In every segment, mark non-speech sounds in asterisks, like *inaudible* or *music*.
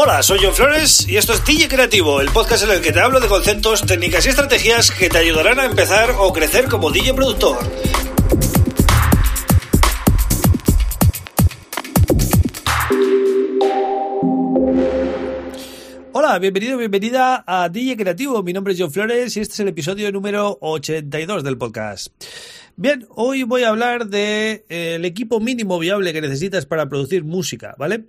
Hola, soy John Flores y esto es DJ Creativo, el podcast en el que te hablo de conceptos, técnicas y estrategias que te ayudarán a empezar o crecer como DJ productor. Hola, bienvenido, bienvenida a DJ Creativo. Mi nombre es John Flores y este es el episodio número 82 del podcast. Bien, hoy voy a hablar del de, eh, equipo mínimo viable que necesitas para producir música, ¿vale?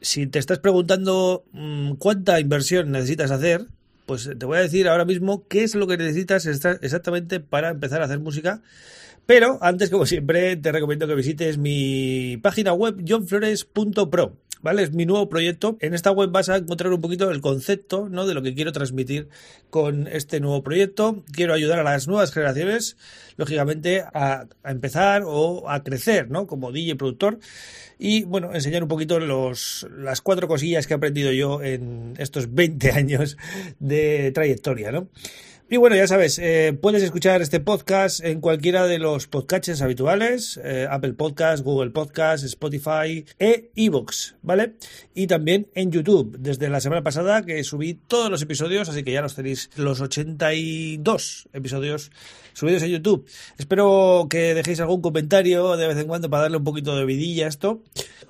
Si te estás preguntando mmm, cuánta inversión necesitas hacer, pues te voy a decir ahora mismo qué es lo que necesitas exactamente para empezar a hacer música. Pero antes, como siempre, te recomiendo que visites mi página web johnflores.pro. ¿Vale? Es mi nuevo proyecto. En esta web vas a encontrar un poquito el concepto, ¿no? De lo que quiero transmitir con este nuevo proyecto. Quiero ayudar a las nuevas generaciones, lógicamente, a, empezar o a crecer, ¿no? Como DJ productor. Y bueno, enseñar un poquito los, las cuatro cosillas que he aprendido yo en estos 20 *laughs* años de trayectoria, ¿no? Y bueno, ya sabes, eh, puedes escuchar este podcast en cualquiera de los podcasts habituales, eh, Apple Podcast, Google Podcast, Spotify e iVoox, ¿vale? Y también en YouTube, desde la semana pasada que subí todos los episodios, así que ya los tenéis los 82 episodios subidos en YouTube. Espero que dejéis algún comentario de vez en cuando para darle un poquito de vidilla a esto.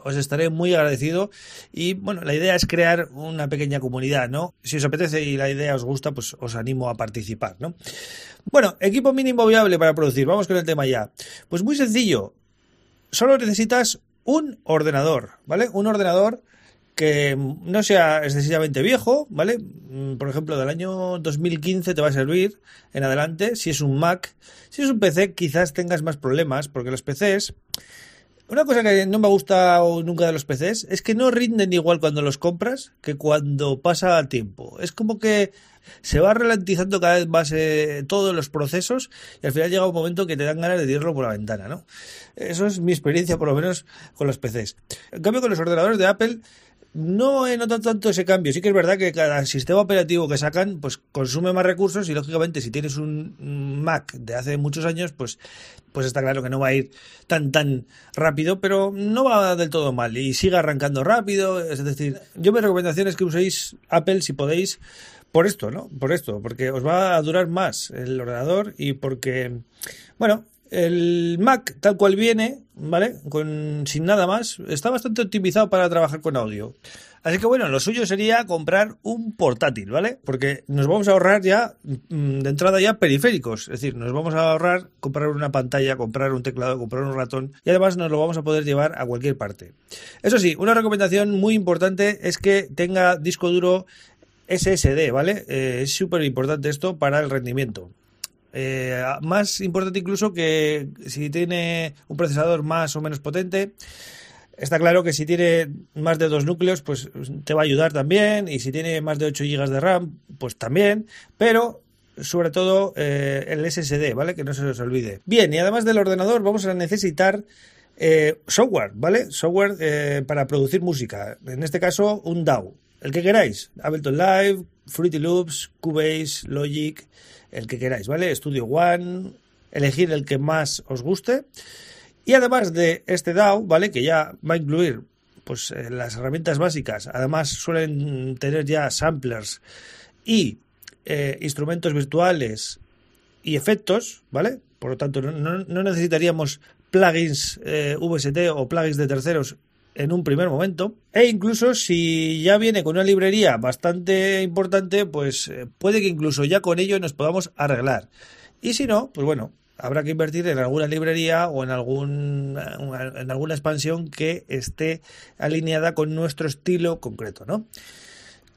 Os estaré muy agradecido y bueno, la idea es crear una pequeña comunidad, ¿no? Si os apetece y la idea os gusta, pues os animo a participar ¿no? Bueno, equipo mínimo viable para producir. Vamos con el tema ya. Pues muy sencillo. Solo necesitas un ordenador, ¿vale? Un ordenador que no sea excesivamente viejo, ¿vale? Mm, por ejemplo, del año 2015 te va a servir en adelante. Si es un Mac, si es un PC, quizás tengas más problemas, porque los PCs. Una cosa que no me gusta nunca de los PCs es que no rinden igual cuando los compras que cuando pasa el tiempo. Es como que se va ralentizando cada vez más eh, todos los procesos y al final llega un momento que te dan ganas de tirarlo por la ventana, ¿no? Eso es mi experiencia, por lo menos, con los PCs. En cambio, con los ordenadores de Apple, no he notado tanto ese cambio. Sí que es verdad que cada sistema operativo que sacan, pues consume más recursos y lógicamente si tienes un Mac de hace muchos años, pues, pues está claro que no va a ir tan tan rápido, pero no va del todo mal y sigue arrancando rápido. Es decir, yo mi recomendación es que uséis Apple si podéis por esto, ¿no? Por esto, porque os va a durar más el ordenador y porque, bueno, el Mac tal cual viene, ¿vale? Con, sin nada más, está bastante optimizado para trabajar con audio. Así que bueno, lo suyo sería comprar un portátil, ¿vale? Porque nos vamos a ahorrar ya, mm, de entrada ya, periféricos. Es decir, nos vamos a ahorrar comprar una pantalla, comprar un teclado, comprar un ratón y además nos lo vamos a poder llevar a cualquier parte. Eso sí, una recomendación muy importante es que tenga disco duro SSD, ¿vale? Eh, es súper importante esto para el rendimiento. Eh, más importante incluso que si tiene un procesador más o menos potente. Está claro que si tiene más de dos núcleos, pues te va a ayudar también. Y si tiene más de 8 GB de RAM, pues también. Pero sobre todo eh, el SSD, ¿vale? Que no se os olvide. Bien, y además del ordenador vamos a necesitar software, ¿vale? Software para producir música. En este caso, un DAW el que queráis. Ableton Live, Fruity Loops, Cubase, Logic, el que queráis, ¿vale? Studio One, elegir el que más os guste. Y además de este DAW, ¿vale? Que ya va a incluir pues eh, las herramientas básicas. Además suelen tener ya samplers y eh, instrumentos virtuales y efectos, ¿vale? Por lo tanto, no, necesitaríamos plugins eh, VST o plugins de terceros en un primer momento. E incluso si ya viene con una librería bastante importante, pues eh, puede que incluso ya con ello nos podamos arreglar. Y si no, pues bueno, habrá que invertir en alguna librería o en, algún, en alguna expansión que esté alineada con nuestro estilo concreto, ¿no?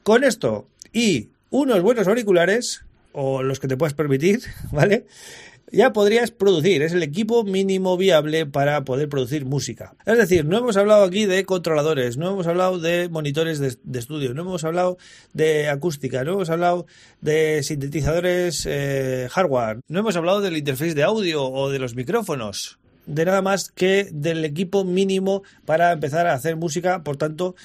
Con esto y unos buenos auriculares, o los que te puedas permitir, *laughs* ¿vale? Ya podrías producir. Es el equipo mínimo viable para poder producir música. Es decir, no hemos hablado aquí de controladores, no hemos hablado de monitores de, estudio, no hemos hablado de acústica, no hemos hablado de sintetizadores eh, hardware, no hemos hablado del interface de audio o de los micrófonos. De nada más que del equipo mínimo para empezar a hacer música. Por tanto,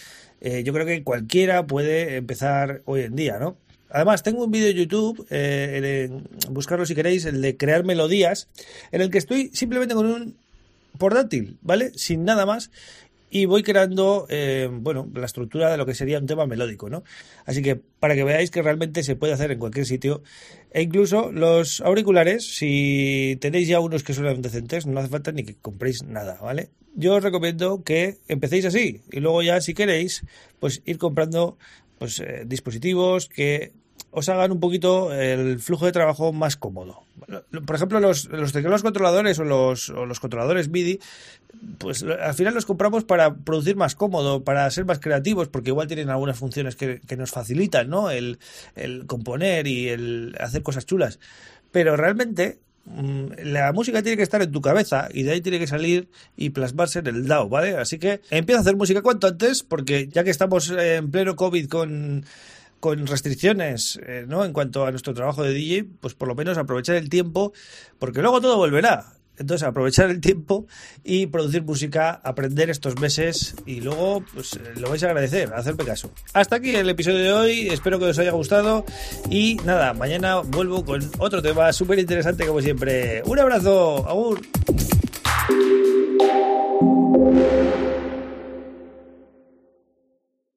eh, yo creo que cualquiera puede empezar hoy en día, ¿no? Además, tengo un vídeo de YouTube, eh, buscarlo si queréis, el de crear melodías, en el que estoy simplemente con un portátil, ¿vale? Sin nada más. y voy creando, eh, bueno, la estructura de lo que sería un tema melódico, ¿no? Así que para que veáis que realmente se puede hacer en cualquier sitio e incluso los auriculares, si tenéis ya unos que suenan decentes, no hace falta ni que compréis nada, ¿vale? Yo os recomiendo que empecéis así y luego ya si queréis, pues ir comprando pues eh, dispositivos que os hagan un poquito el flujo de trabajo más cómodo. Por ejemplo, los, los teclados controladores o los, los controladores MIDI, pues al final los compramos para producir más cómodo, para ser más creativos, porque igual tienen algunas funciones que, que nos facilitan, ¿no? El, el componer y el hacer cosas chulas. Pero realmente mm, la música tiene que estar en tu cabeza y de ahí tiene que salir y plasmarse en el DAO, ¿vale? Así que empieza a hacer música cuanto antes, porque ya que estamos en pleno COVID con con restricciones eh, ¿no? en cuanto a nuestro trabajo de DJ, pues por lo menos aprovechar el tiempo, porque luego todo volverá. Entonces, aprovechar el tiempo y producir música, aprender estos meses y luego pues eh, lo vais a agradecer, hacerme caso. Hasta aquí el episodio de hoy, espero que os haya gustado y nada, mañana vuelvo con otro tema súper interesante como siempre. Un abrazo, agur.